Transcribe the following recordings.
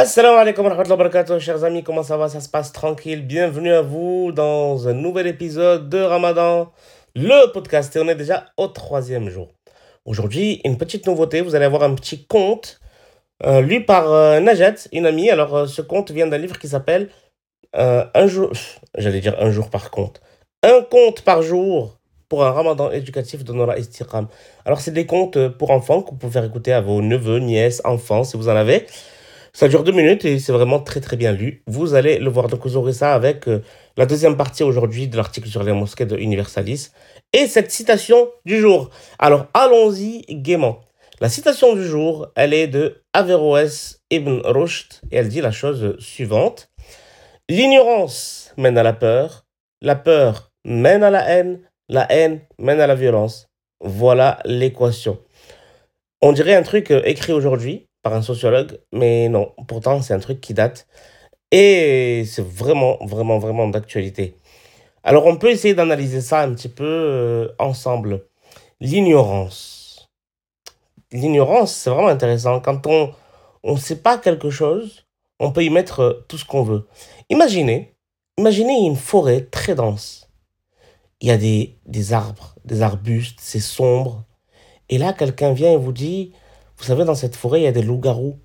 Assalamu alaikum wa rahmatullahi wa barakatuh, chers amis, comment ça va? Ça se passe tranquille. Bienvenue à vous dans un nouvel épisode de Ramadan, le podcast. Et on est déjà au troisième jour. Aujourd'hui, une petite nouveauté. Vous allez avoir un petit conte euh, lu par euh, Najet, une amie. Alors, euh, ce conte vient d'un livre qui s'appelle euh, Un jour. J'allais dire un jour par conte. Un conte par jour pour un ramadan éducatif de Nora Istiqam. Alors, c'est des contes pour enfants que vous pouvez faire écouter à vos neveux, nièces, enfants, si vous en avez. Ça dure deux minutes et c'est vraiment très très bien lu. Vous allez le voir. Donc vous aurez ça avec euh, la deuxième partie aujourd'hui de l'article sur les mosquées de Universalis et cette citation du jour. Alors allons-y gaiement. La citation du jour, elle est de Averroès ibn Rushd et elle dit la chose suivante. L'ignorance mène à la peur, la peur mène à la haine, la haine mène à la violence. Voilà l'équation. On dirait un truc euh, écrit aujourd'hui par un sociologue, mais non, pourtant c'est un truc qui date et c'est vraiment, vraiment, vraiment d'actualité. Alors on peut essayer d'analyser ça un petit peu euh, ensemble. L'ignorance. L'ignorance, c'est vraiment intéressant. Quand on ne sait pas quelque chose, on peut y mettre euh, tout ce qu'on veut. Imaginez, imaginez une forêt très dense. Il y a des, des arbres, des arbustes, c'est sombre. Et là, quelqu'un vient et vous dit, vous savez, dans cette forêt, il y a des loups-garous.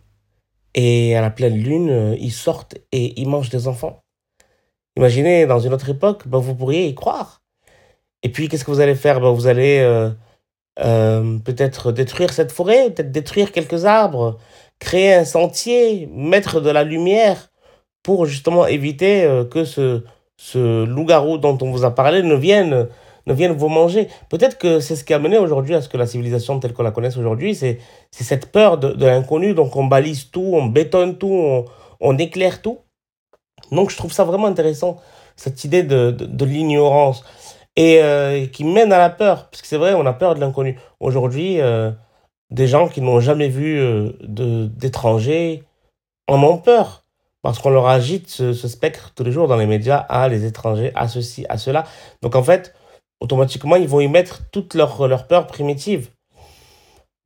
Et à la pleine lune, euh, ils sortent et ils mangent des enfants. Imaginez, dans une autre époque, ben, vous pourriez y croire. Et puis, qu'est-ce que vous allez faire? Ben, Vous allez euh, euh, peut-être détruire cette forêt, peut-être détruire quelques arbres, créer un sentier, mettre de la lumière pour justement éviter que ce, ce loup-garou dont on vous a parlé ne vienne ne viennent vous manger. Peut-être que c'est ce qui a mené aujourd'hui à ce que la civilisation telle qu'on la connaisse aujourd'hui, c'est cette peur de, l'inconnu. Donc on balise tout, on bétonne tout, on, éclaire tout. Donc je trouve ça vraiment intéressant, cette idée de, l'ignorance. Et euh, qui mène à la peur. Parce que c'est vrai, on a peur de l'inconnu. Aujourd'hui, euh, des gens qui n'ont jamais vu euh, d'étrangers en ont peur. Parce qu'on leur agite ce, ce spectre tous les jours dans les médias, à les étrangers, à ceci, à cela. Donc en fait, automatiquement, ils vont y mettre toutes leurs leurs peurs primitives.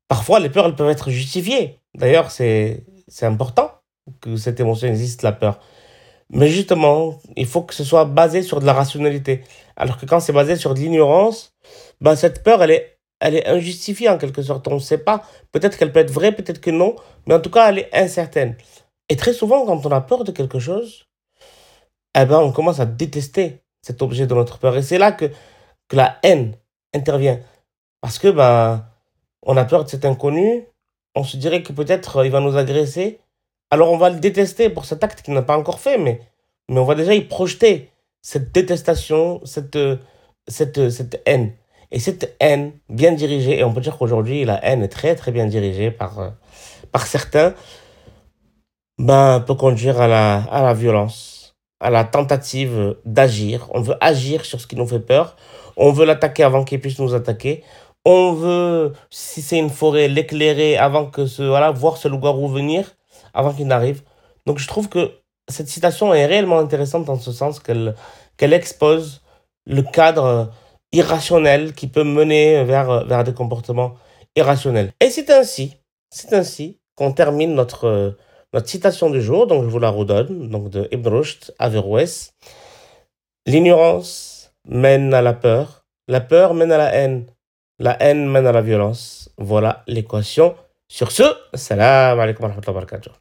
Parfois, les peurs, elles peuvent être justifiées. D'ailleurs, c'est important que cette émotion existe, la peur. Mais justement, il faut que ce soit basé sur de la rationalité. Alors que quand c'est basé sur de l'ignorance, ben cette peur, elle est, elle est injustifiée en quelque sorte. On ne sait pas. Peut-être qu'elle peut être vraie, peut-être que non. Mais en tout cas, elle est incertaine. Et très souvent, quand on a peur de quelque chose, eh ben, on commence à détester cet objet de notre peur. Et c'est là que, que la haine intervient. Parce que ben, on a peur de cet inconnu, on se dirait que peut-être euh, il va nous agresser. Alors on va le détester pour cet acte qu'il n'a pas encore fait, mais, mais on va déjà y projeter cette détestation, cette, euh, cette, euh, cette haine. Et cette haine bien dirigée, et on peut dire qu'aujourd'hui la haine est très très bien dirigée par, par certains, ben, peut conduire à la, à la violence, à la tentative d'agir. On veut agir sur ce qui nous fait peur. On veut l'attaquer avant qu'il puisse nous attaquer. On veut, si c'est une forêt, l'éclairer avant que ce, voilà, voir ce loup-garou venir, avant qu'il n'arrive. Donc je trouve que cette citation est réellement intéressante en ce sens qu'elle expose le cadre irrationnel qui peut mener vers, vers des comportements irrationnels. Et c'est ainsi, c'est ainsi qu'on termine notre, notre citation du jour, donc je vous la redonne, donc de Ibn Rushd, Averroès. L'ignorance mène à la peur, la peur mène à la haine, la haine mène à la violence. Voilà l'équation. Sur ce, salam alaikum wa rahmatullahi wa barakatuh.